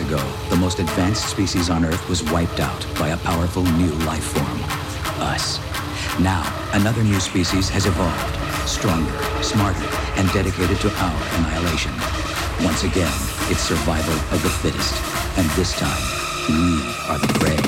ago, the most advanced species on Earth was wiped out by a powerful new life form. Us. Now, another new species has evolved, stronger, smarter, and dedicated to our annihilation. Once again, it's survival of the fittest. And this time, we are the prey.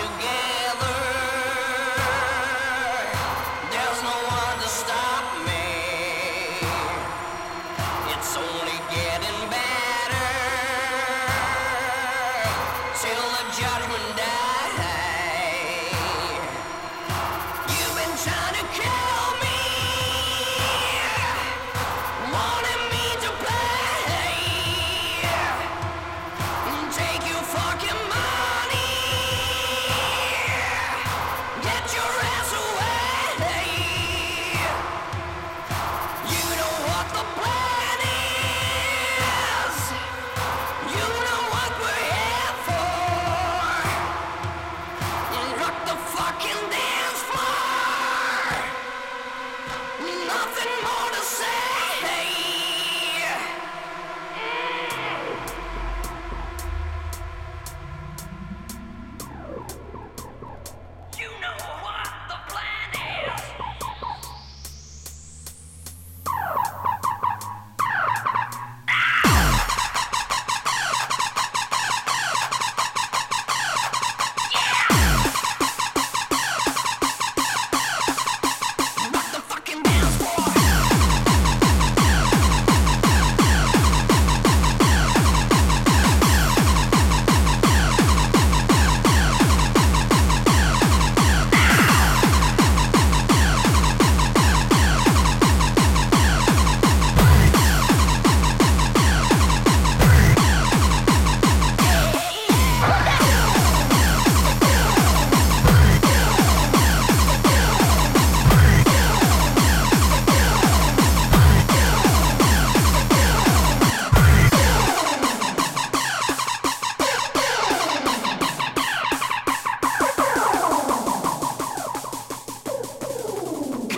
Should get.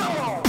Come